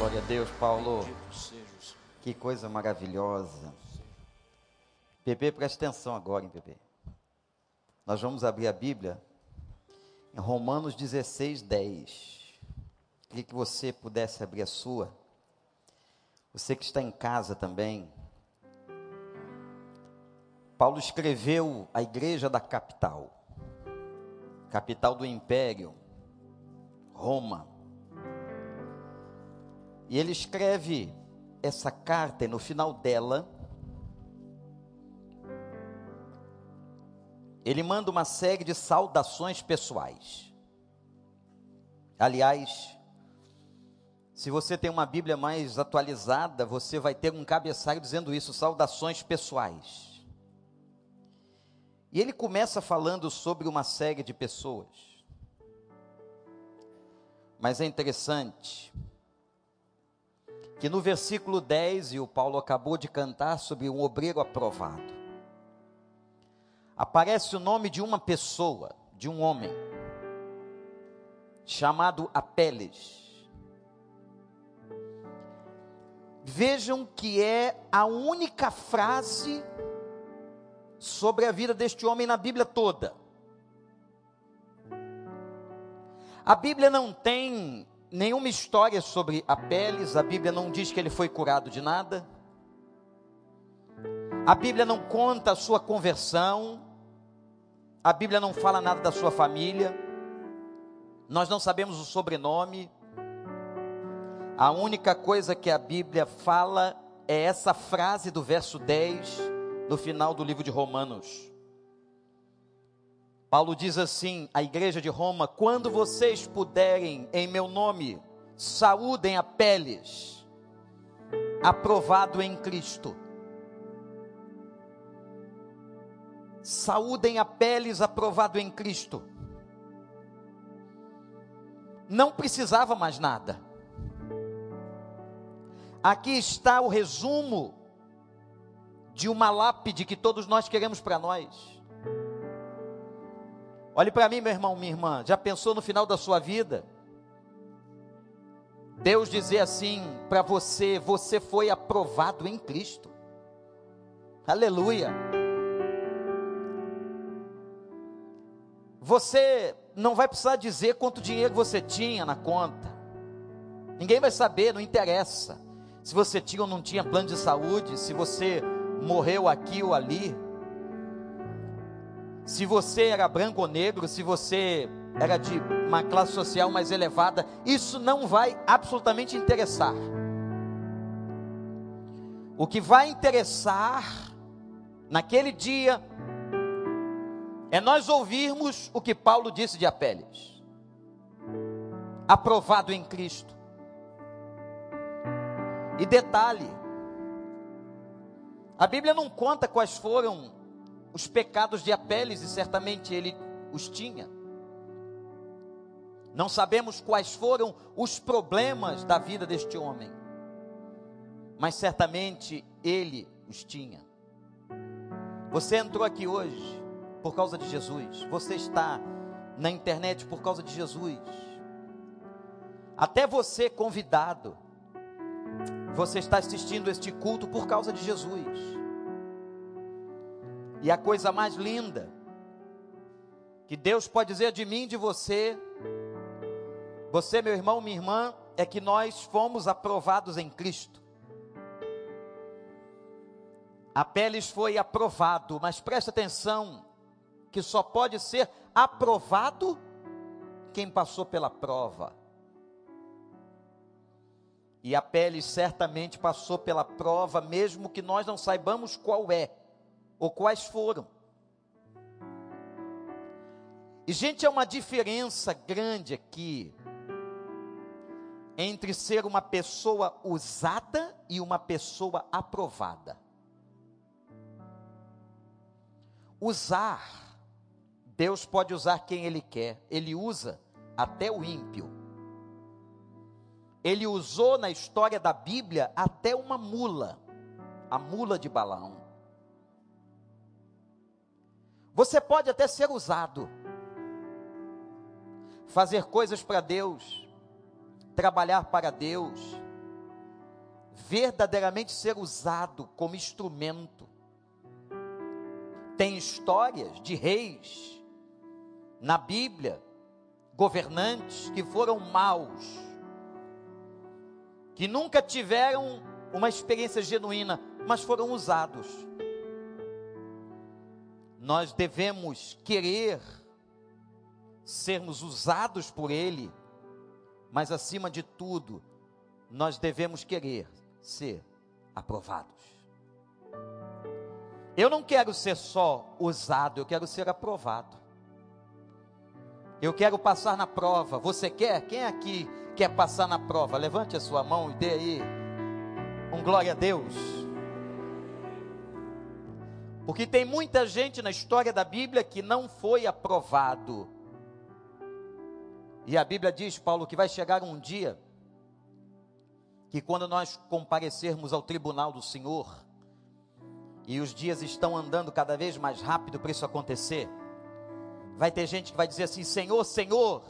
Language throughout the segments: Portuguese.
Glória a Deus, Paulo. Que coisa maravilhosa. Pepe, presta atenção agora, hein, Pepe. Nós vamos abrir a Bíblia em Romanos 16, 10. Queria que você pudesse abrir a sua. Você que está em casa também. Paulo escreveu a igreja da capital, capital do império, Roma. E ele escreve essa carta e no final dela, ele manda uma série de saudações pessoais. Aliás, se você tem uma Bíblia mais atualizada, você vai ter um cabeçalho dizendo isso, saudações pessoais. E ele começa falando sobre uma série de pessoas. Mas é interessante que no versículo 10, e o Paulo acabou de cantar sobre um obreiro aprovado, aparece o nome de uma pessoa, de um homem, chamado Apeles. Vejam que é a única frase sobre a vida deste homem na Bíblia toda. A Bíblia não tem nenhuma história sobre Apeles, a Bíblia não diz que ele foi curado de nada. A Bíblia não conta a sua conversão. A Bíblia não fala nada da sua família. Nós não sabemos o sobrenome. A única coisa que a Bíblia fala é essa frase do verso 10 no final do livro de Romanos. Paulo diz assim: à igreja de Roma: quando vocês puderem, em meu nome, saúdem a peles, aprovado em Cristo. Saúdem a peles, aprovado em Cristo. Não precisava mais nada. Aqui está o resumo de uma lápide que todos nós queremos para nós. Olhe para mim, meu irmão, minha irmã, já pensou no final da sua vida? Deus dizer assim para você: você foi aprovado em Cristo. Aleluia. Você não vai precisar dizer quanto dinheiro você tinha na conta. Ninguém vai saber, não interessa. Se você tinha ou não tinha plano de saúde, se você morreu aqui ou ali, se você era branco ou negro, se você era de uma classe social mais elevada, isso não vai absolutamente interessar. O que vai interessar naquele dia é nós ouvirmos o que Paulo disse de Apeles. Aprovado em Cristo. E detalhe, a Bíblia não conta quais foram os pecados de Apeles, e certamente ele os tinha. Não sabemos quais foram os problemas da vida deste homem, mas certamente ele os tinha. Você entrou aqui hoje por causa de Jesus, você está na internet por causa de Jesus. Até você convidado, você está assistindo este culto por causa de Jesus. E a coisa mais linda que Deus pode dizer de mim, de você, você, meu irmão, minha irmã, é que nós fomos aprovados em Cristo. Apeles foi aprovado, mas preste atenção, que só pode ser aprovado quem passou pela prova. E a pele certamente passou pela prova, mesmo que nós não saibamos qual é ou quais foram. E, gente, é uma diferença grande aqui entre ser uma pessoa usada e uma pessoa aprovada. Usar, Deus pode usar quem Ele quer, Ele usa até o ímpio. Ele usou na história da Bíblia até uma mula, a mula de Balaão. Você pode até ser usado, fazer coisas para Deus, trabalhar para Deus, verdadeiramente ser usado como instrumento. Tem histórias de reis na Bíblia, governantes que foram maus, que nunca tiveram uma experiência genuína, mas foram usados. Nós devemos querer sermos usados por Ele, mas acima de tudo, nós devemos querer ser aprovados. Eu não quero ser só usado, eu quero ser aprovado. Eu quero passar na prova. Você quer? Quem aqui quer passar na prova? Levante a sua mão e dê aí um glória a Deus. Porque tem muita gente na história da Bíblia que não foi aprovado. E a Bíblia diz, Paulo, que vai chegar um dia que quando nós comparecermos ao tribunal do Senhor, e os dias estão andando cada vez mais rápido para isso acontecer, vai ter gente que vai dizer assim: Senhor, Senhor,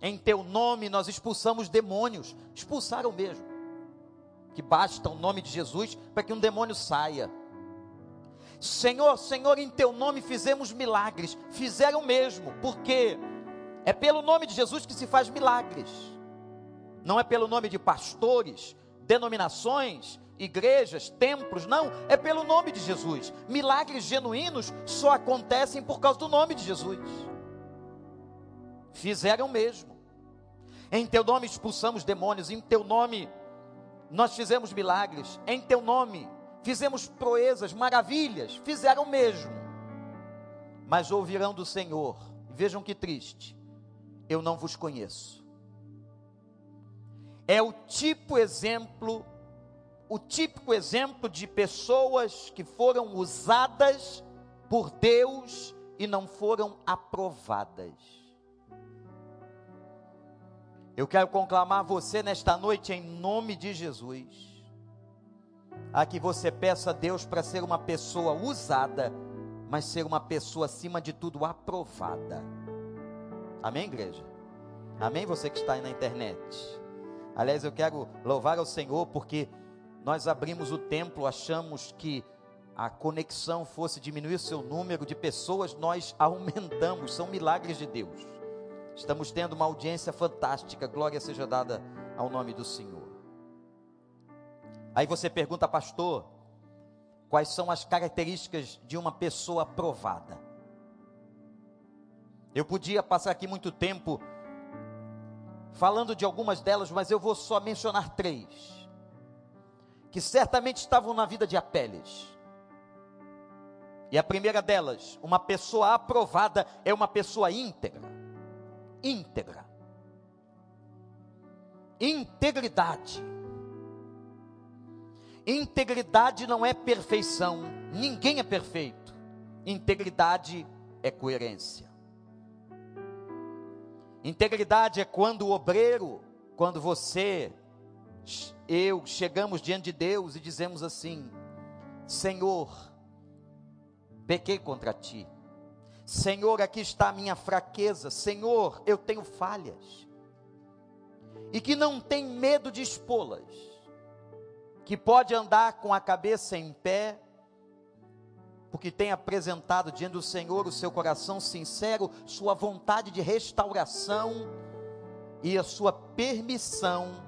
em teu nome nós expulsamos demônios. Expulsaram mesmo. Que basta o nome de Jesus para que um demônio saia. Senhor, Senhor, em teu nome fizemos milagres. Fizeram mesmo, porque é pelo nome de Jesus que se faz milagres não é pelo nome de pastores, denominações, igrejas, templos, não, é pelo nome de Jesus. Milagres genuínos só acontecem por causa do nome de Jesus. Fizeram mesmo. Em teu nome expulsamos demônios, em teu nome nós fizemos milagres, em teu nome fizemos proezas, maravilhas, fizeram mesmo. Mas ouvirão do Senhor, vejam que triste, eu não vos conheço é o tipo exemplo, o típico exemplo de pessoas que foram usadas por Deus e não foram aprovadas. Eu quero conclamar você nesta noite em nome de Jesus, a que você peça a Deus para ser uma pessoa usada, mas ser uma pessoa acima de tudo aprovada. Amém, igreja? Amém, você que está aí na internet. Aliás, eu quero louvar ao Senhor porque nós abrimos o templo, achamos que a conexão fosse diminuir seu número de pessoas, nós aumentamos, são milagres de Deus. Estamos tendo uma audiência fantástica, glória seja dada ao nome do Senhor. Aí você pergunta, pastor, quais são as características de uma pessoa aprovada? Eu podia passar aqui muito tempo falando de algumas delas, mas eu vou só mencionar três, que certamente estavam na vida de Apeles. E a primeira delas, uma pessoa aprovada é uma pessoa íntegra. Íntegra. Integridade. Integridade não é perfeição, ninguém é perfeito. Integridade é coerência. Integridade é quando o obreiro, quando você, eu, chegamos diante de Deus e dizemos assim: Senhor, pequei contra ti. Senhor, aqui está a minha fraqueza. Senhor, eu tenho falhas. E que não tem medo de expô-las. Que pode andar com a cabeça em pé porque tem apresentado diante do Senhor o seu coração sincero, sua vontade de restauração e a sua permissão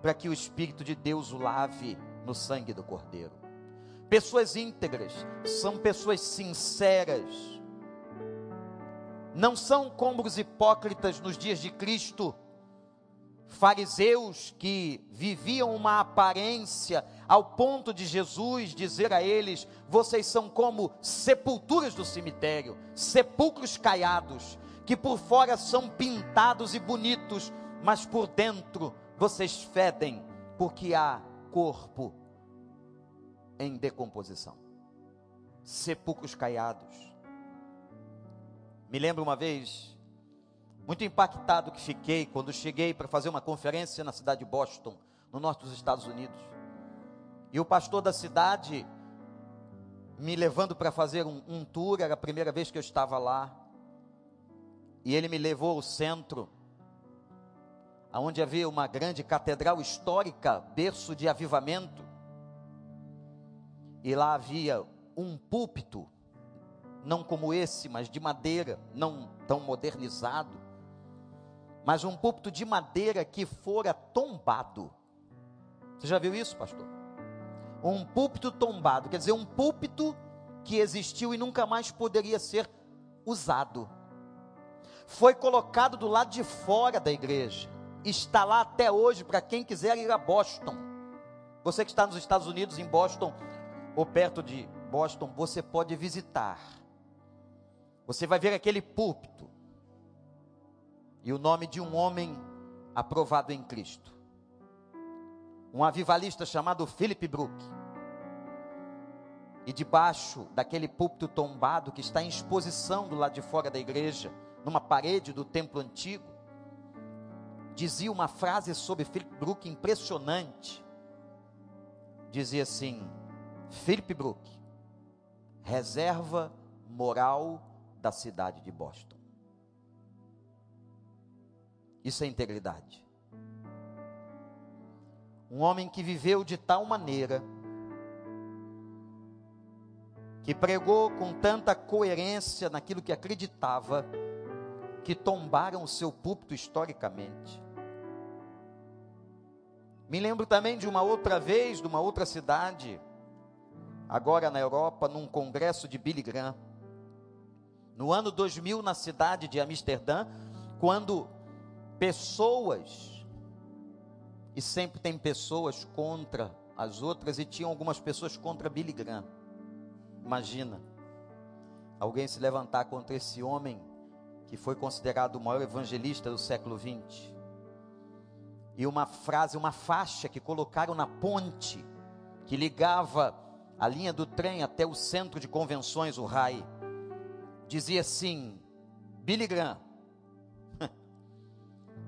para que o Espírito de Deus o lave no sangue do Cordeiro. Pessoas íntegras são pessoas sinceras, não são como os hipócritas nos dias de Cristo fariseus que viviam uma aparência ao ponto de Jesus dizer a eles: vocês são como sepulturas do cemitério, sepulcros caiados, que por fora são pintados e bonitos, mas por dentro vocês fedem, porque há corpo em decomposição. Sepulcros caiados. Me lembro uma vez muito impactado que fiquei quando cheguei para fazer uma conferência na cidade de Boston, no norte dos Estados Unidos. E o pastor da cidade me levando para fazer um, um tour, era a primeira vez que eu estava lá. E ele me levou ao centro, onde havia uma grande catedral histórica, berço de avivamento. E lá havia um púlpito, não como esse, mas de madeira, não tão modernizado, mas um púlpito de madeira que fora tombado. Você já viu isso, pastor? Um púlpito tombado, quer dizer, um púlpito que existiu e nunca mais poderia ser usado. Foi colocado do lado de fora da igreja. Está lá até hoje para quem quiser ir a Boston. Você que está nos Estados Unidos, em Boston, ou perto de Boston, você pode visitar. Você vai ver aquele púlpito. E o nome de um homem aprovado em Cristo. Um avivalista chamado Philip Brook e debaixo daquele púlpito tombado que está em exposição do lado de fora da igreja, numa parede do templo antigo, dizia uma frase sobre Philip Brook impressionante. Dizia assim: Philip Brook, reserva moral da cidade de Boston. Isso é integridade. Um homem que viveu de tal maneira que pregou com tanta coerência naquilo que acreditava, que tombaram o seu púlpito historicamente. Me lembro também de uma outra vez, de uma outra cidade, agora na Europa, num congresso de Billy Graham. No ano 2000, na cidade de Amsterdã, quando pessoas, e sempre tem pessoas contra as outras, e tinham algumas pessoas contra Billy Graham. Imagina alguém se levantar contra esse homem que foi considerado o maior evangelista do século 20. E uma frase, uma faixa que colocaram na ponte que ligava a linha do trem até o centro de convenções, o RAI, dizia assim: Billy Graham,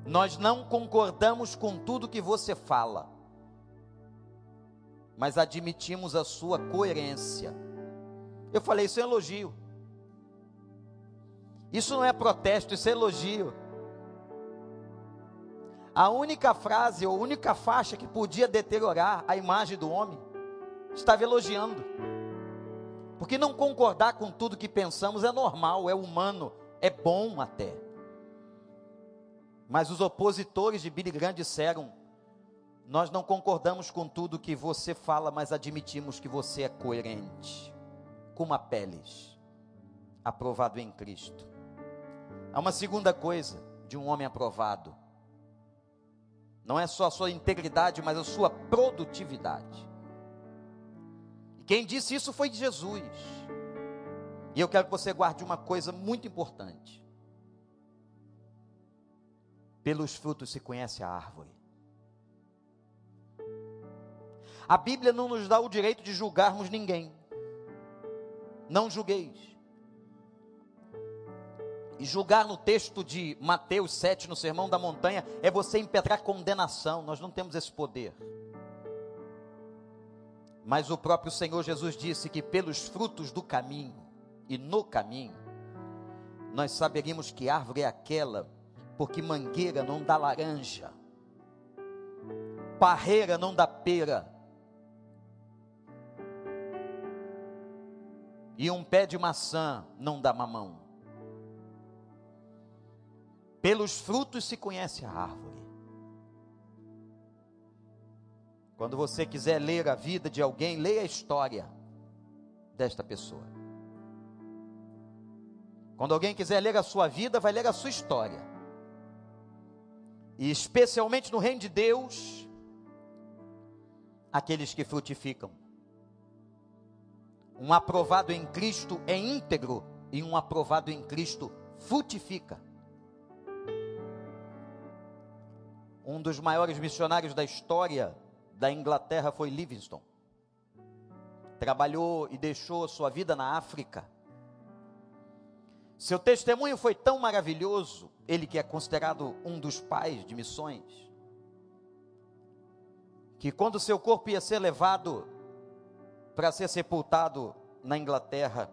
nós não concordamos com tudo que você fala, mas admitimos a sua coerência eu falei, isso é elogio. Isso não é protesto, isso é elogio. A única frase ou única faixa que podia deteriorar a imagem do homem estava elogiando. Porque não concordar com tudo que pensamos é normal, é humano, é bom até. Mas os opositores de Billy Graham disseram: Nós não concordamos com tudo que você fala, mas admitimos que você é coerente como Apeles, aprovado em Cristo. Há uma segunda coisa de um homem aprovado. Não é só a sua integridade, mas a sua produtividade. E quem disse isso foi Jesus. E eu quero que você guarde uma coisa muito importante. Pelos frutos se conhece a árvore. A Bíblia não nos dá o direito de julgarmos ninguém não julgueis. E julgar no texto de Mateus 7, no Sermão da Montanha, é você impetrar condenação. Nós não temos esse poder. Mas o próprio Senhor Jesus disse que pelos frutos do caminho e no caminho, nós saberíamos que árvore é aquela, porque mangueira não dá laranja, parreira não dá pera, e um pé de maçã não dá mamão. Pelos frutos se conhece a árvore. Quando você quiser ler a vida de alguém, leia a história desta pessoa. Quando alguém quiser ler a sua vida, vai ler a sua história. E especialmente no reino de Deus, aqueles que frutificam. Um aprovado em Cristo é íntegro e um aprovado em Cristo frutifica. Um dos maiores missionários da história da Inglaterra foi Livingstone. Trabalhou e deixou sua vida na África. Seu testemunho foi tão maravilhoso, ele que é considerado um dos pais de missões, que quando seu corpo ia ser levado para ser sepultado na Inglaterra.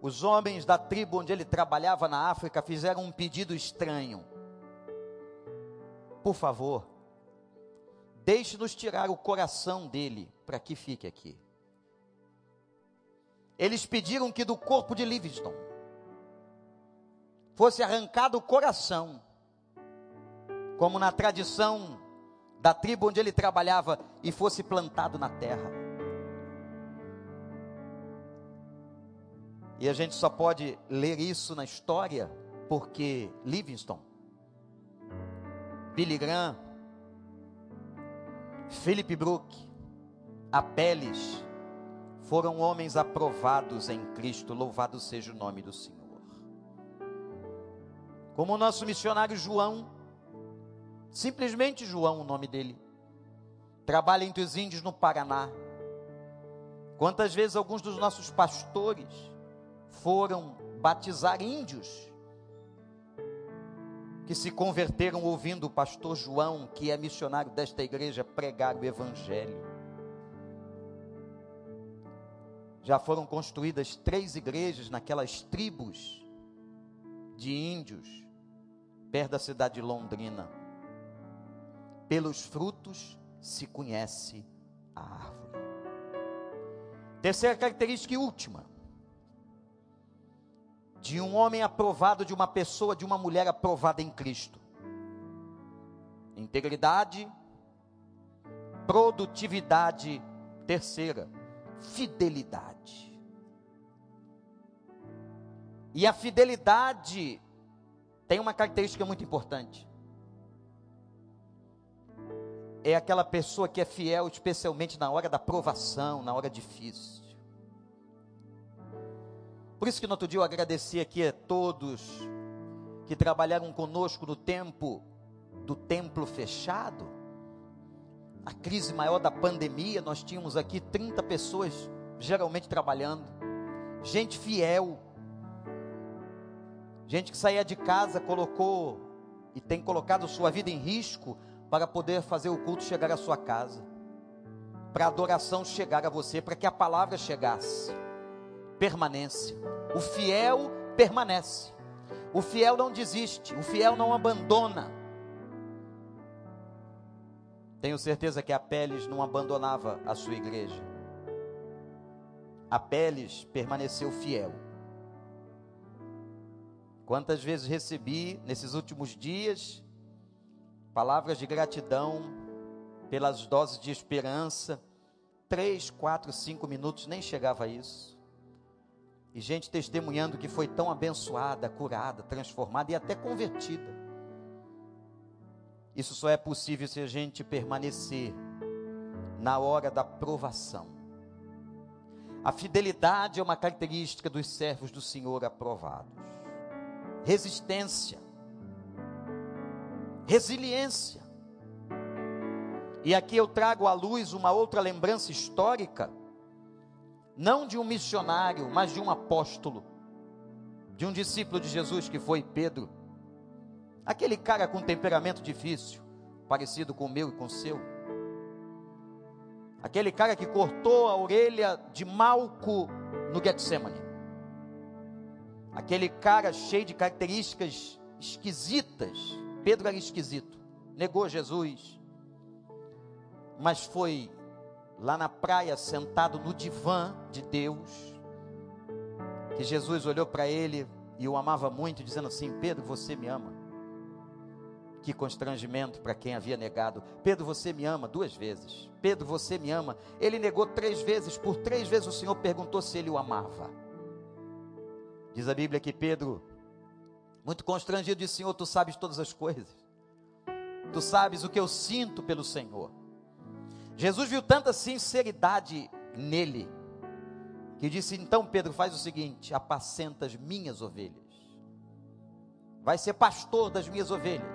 Os homens da tribo onde ele trabalhava na África fizeram um pedido estranho. por favor, deixe-nos tirar o coração dele para que fique aqui. Eles pediram que do corpo de Livingston fosse arrancado o coração, como na tradição da tribo onde ele trabalhava, e fosse plantado na terra. E a gente só pode ler isso na história porque Livingston, Billy Graham, Philip Brook, Apeles, foram homens aprovados em Cristo, louvado seja o nome do Senhor. Como o nosso missionário João, simplesmente João, o nome dele, trabalha entre os índios no Paraná. Quantas vezes alguns dos nossos pastores foram batizar índios que se converteram ouvindo o pastor João, que é missionário desta igreja, pregar o evangelho. Já foram construídas três igrejas naquelas tribos de índios, perto da cidade de Londrina. Pelos frutos se conhece a árvore. Terceira característica e última de um homem aprovado, de uma pessoa, de uma mulher aprovada em Cristo. Integridade, produtividade, terceira, fidelidade. E a fidelidade tem uma característica muito importante. É aquela pessoa que é fiel, especialmente na hora da provação, na hora difícil. Por isso que no outro dia eu agradeci aqui a todos que trabalharam conosco no tempo do templo fechado. A crise maior da pandemia, nós tínhamos aqui 30 pessoas geralmente trabalhando. Gente fiel. Gente que saía de casa, colocou e tem colocado sua vida em risco para poder fazer o culto chegar à sua casa. Para a adoração chegar a você, para que a palavra chegasse permanência. O fiel permanece. O fiel não desiste, o fiel não abandona. Tenho certeza que Apeles não abandonava a sua igreja. Apeles permaneceu fiel. Quantas vezes recebi nesses últimos dias palavras de gratidão pelas doses de esperança. Três, quatro, cinco minutos, nem chegava a isso. E gente testemunhando que foi tão abençoada, curada, transformada e até convertida. Isso só é possível se a gente permanecer na hora da provação. A fidelidade é uma característica dos servos do Senhor aprovados. Resistência, resiliência. E aqui eu trago à luz uma outra lembrança histórica não de um missionário, mas de um apóstolo, de um discípulo de Jesus que foi Pedro. Aquele cara com temperamento difícil, parecido com o meu e com o seu. Aquele cara que cortou a orelha de Malco no Getsemane. Aquele cara cheio de características esquisitas. Pedro era esquisito, negou Jesus, mas foi lá na praia, sentado no divã de Deus, que Jesus olhou para ele e o amava muito, dizendo assim: Pedro, você me ama. Que constrangimento para quem havia negado. Pedro, você me ama duas vezes. Pedro, você me ama. Ele negou três vezes. Por três vezes o Senhor perguntou se ele o amava. Diz a Bíblia que Pedro, muito constrangido, disse: Senhor, tu sabes todas as coisas. Tu sabes o que eu sinto pelo Senhor. Jesus viu tanta sinceridade nele, que disse: Então, Pedro, faz o seguinte: apacenta as minhas ovelhas, vai ser pastor das minhas ovelhas,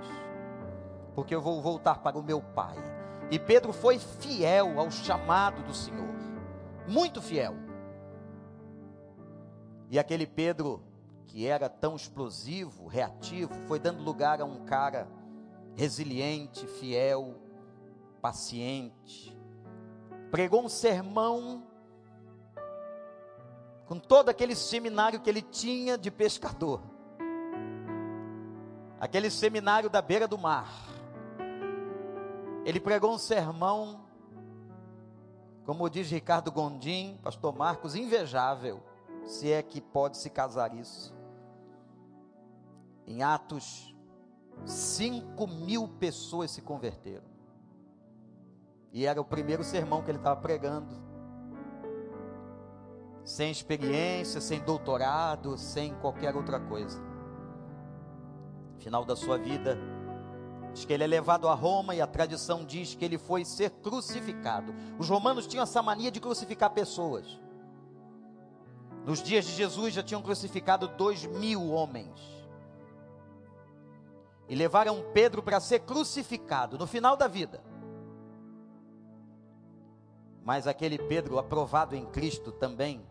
porque eu vou voltar para o meu pai. E Pedro foi fiel ao chamado do Senhor, muito fiel. E aquele Pedro, que era tão explosivo, reativo, foi dando lugar a um cara resiliente, fiel, paciente, pregou um sermão com todo aquele seminário que ele tinha de pescador, aquele seminário da beira do mar, Ele pregou um sermão, como diz Ricardo Gondim, pastor Marcos, invejável, se é que pode se casar isso. Em Atos, 5 mil pessoas se converteram. E era o primeiro sermão que ele estava pregando. Sem experiência, sem doutorado, sem qualquer outra coisa. Final da sua vida, Diz que ele é levado a Roma e a tradição diz que ele foi ser crucificado. Os romanos tinham essa mania de crucificar pessoas. Nos dias de Jesus já tinham crucificado dois mil homens. E levaram Pedro para ser crucificado no final da vida. Mas aquele Pedro, aprovado em Cristo também,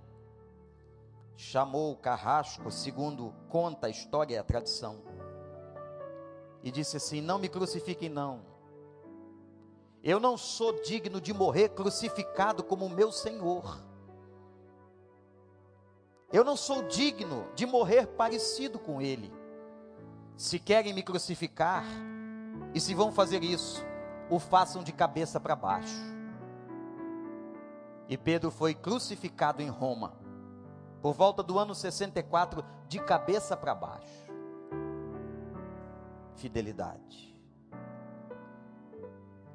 chamou o carrasco, segundo conta a história e a tradição e disse assim: Não me crucifiquem, não. Eu não sou digno de morrer crucificado como o meu Senhor. Eu não sou digno de morrer parecido com Ele. Se querem me crucificar, e se vão fazer isso, o façam de cabeça para baixo. E Pedro foi crucificado em Roma, por volta do ano 64, de cabeça para baixo fidelidade.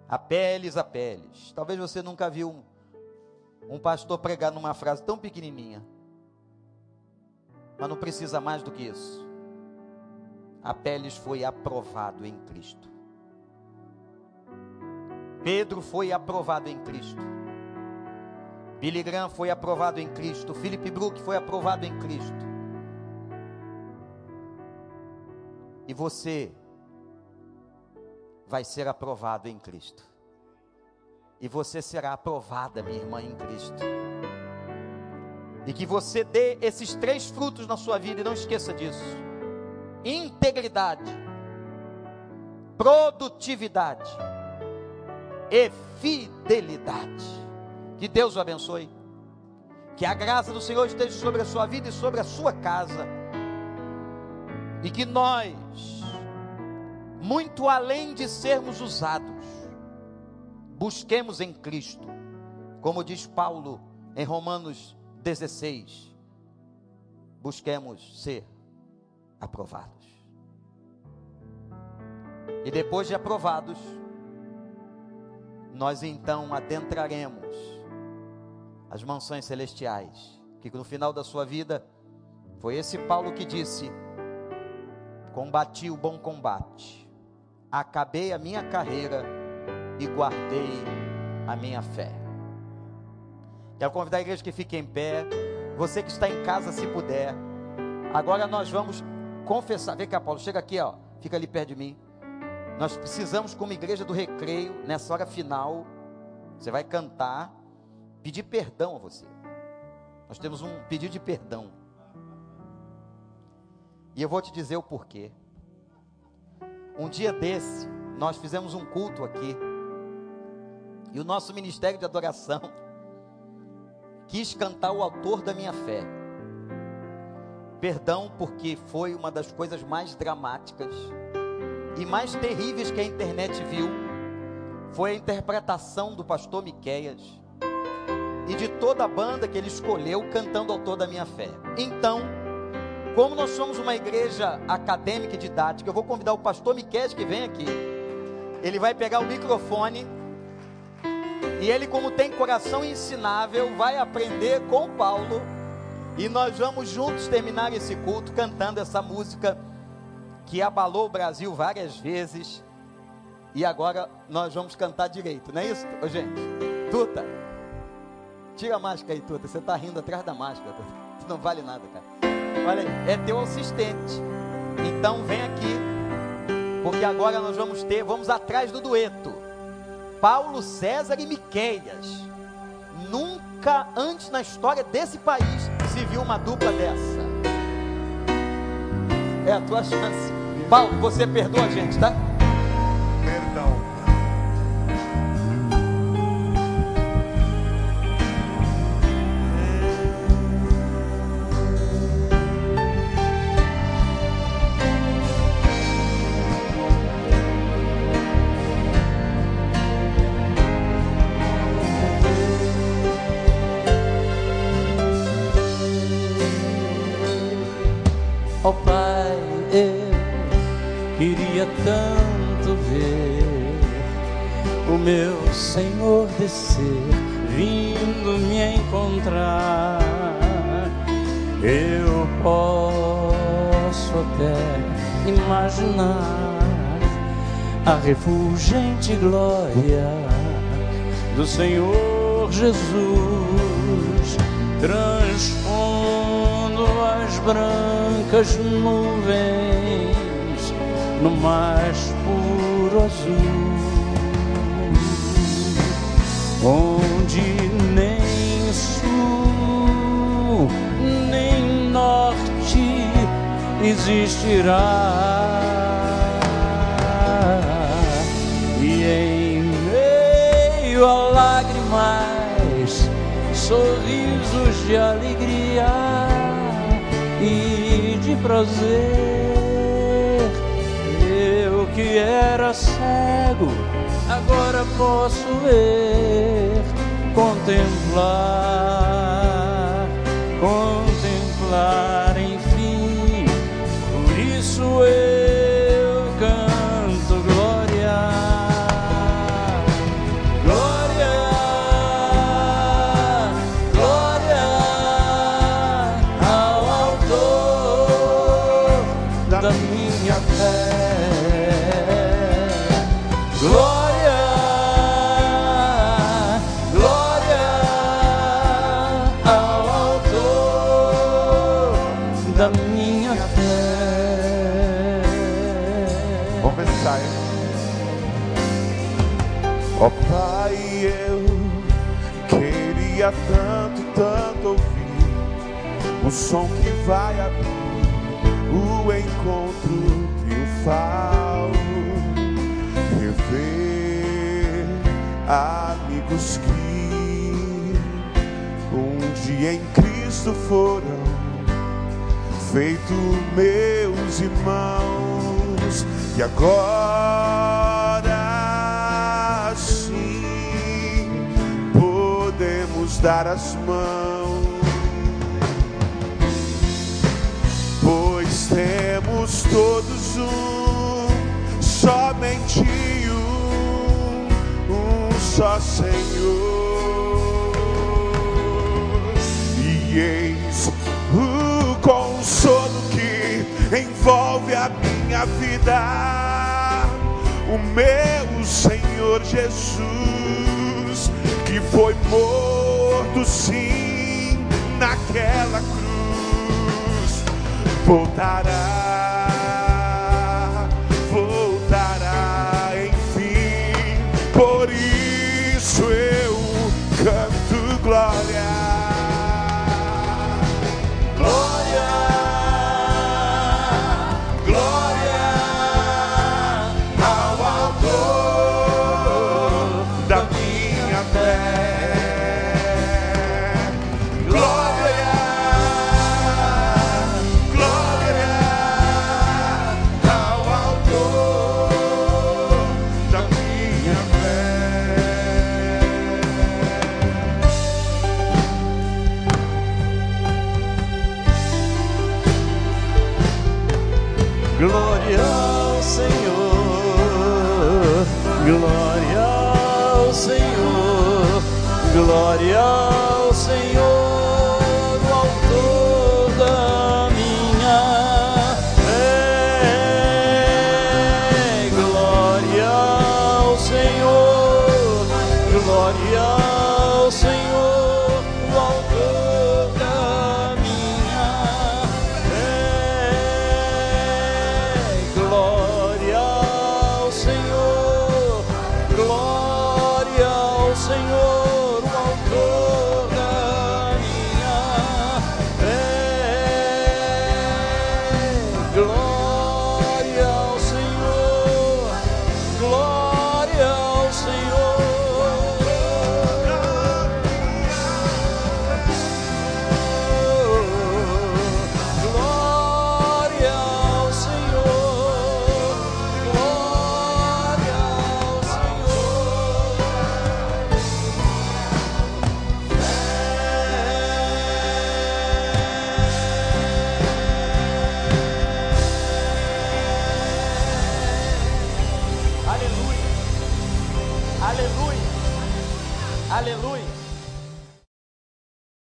A peles a peles. Talvez você nunca viu um, um pastor pregar numa frase tão pequenininha. Mas não precisa mais do que isso. A Peles foi aprovado em Cristo. Pedro foi aprovado em Cristo. Billy Graham foi aprovado em Cristo. Philip Brook foi aprovado em Cristo. E você vai ser aprovado em Cristo. E você será aprovada, minha irmã, em Cristo. E que você dê esses três frutos na sua vida e não esqueça disso: integridade, produtividade e fidelidade. Que Deus o abençoe. Que a graça do Senhor esteja sobre a sua vida e sobre a sua casa. E que nós muito além de sermos usados, busquemos em Cristo, como diz Paulo em Romanos 16, busquemos ser aprovados. E depois de aprovados, nós então adentraremos as mansões celestiais, que no final da sua vida foi esse Paulo que disse: Combati o bom combate, acabei a minha carreira e guardei a minha fé. Quero convidar a igreja que fique em pé. Você que está em casa, se puder. Agora nós vamos confessar. Vem cá, Paulo, chega aqui, ó. Fica ali perto de mim. Nós precisamos, como igreja do recreio, nessa hora final, você vai cantar, pedir perdão a você. Nós temos um pedido de perdão. E eu vou te dizer o porquê. Um dia desse, nós fizemos um culto aqui. E o nosso ministério de adoração quis cantar o autor da minha fé. Perdão, porque foi uma das coisas mais dramáticas e mais terríveis que a internet viu. Foi a interpretação do pastor Miqueias e de toda a banda que ele escolheu cantando o autor da minha fé. Então, como nós somos uma igreja acadêmica e didática, eu vou convidar o pastor Miquel que vem aqui. Ele vai pegar o microfone e ele, como tem coração ensinável, vai aprender com Paulo. E nós vamos juntos terminar esse culto cantando essa música que abalou o Brasil várias vezes. E agora nós vamos cantar direito, não é isso, gente? Tuta, tira a máscara aí, Tuta. Você está rindo atrás da máscara, Tuta. Não vale nada, cara. Olha aí, é teu assistente. Então vem aqui, porque agora nós vamos ter, vamos atrás do dueto. Paulo César e Miqueias. Nunca antes na história desse país se viu uma dupla dessa. É a tua chance. Paulo, você perdoa a gente, tá? Perdão. Vindo me encontrar. Eu posso até imaginar a refulgente glória do Senhor Jesus transpondo as brancas nuvens no mais puro azul, onde nem sul nem norte existirá meio a lágrimas, sorrisos de alegria e de prazer. Eu que era cego, agora posso ver, contemplar, contemplar, enfim. Por isso eu queria tanto, tanto ouvir o som que vai abrir o encontro triunfal. Rever amigos que um dia em Cristo foram feito meus irmãos e agora dar as mãos, pois temos todos um, somente um, um só Senhor. E eis o consolo que envolve a minha vida, o meu Senhor Jesus, que foi morto sim naquela cruz, voltará, glória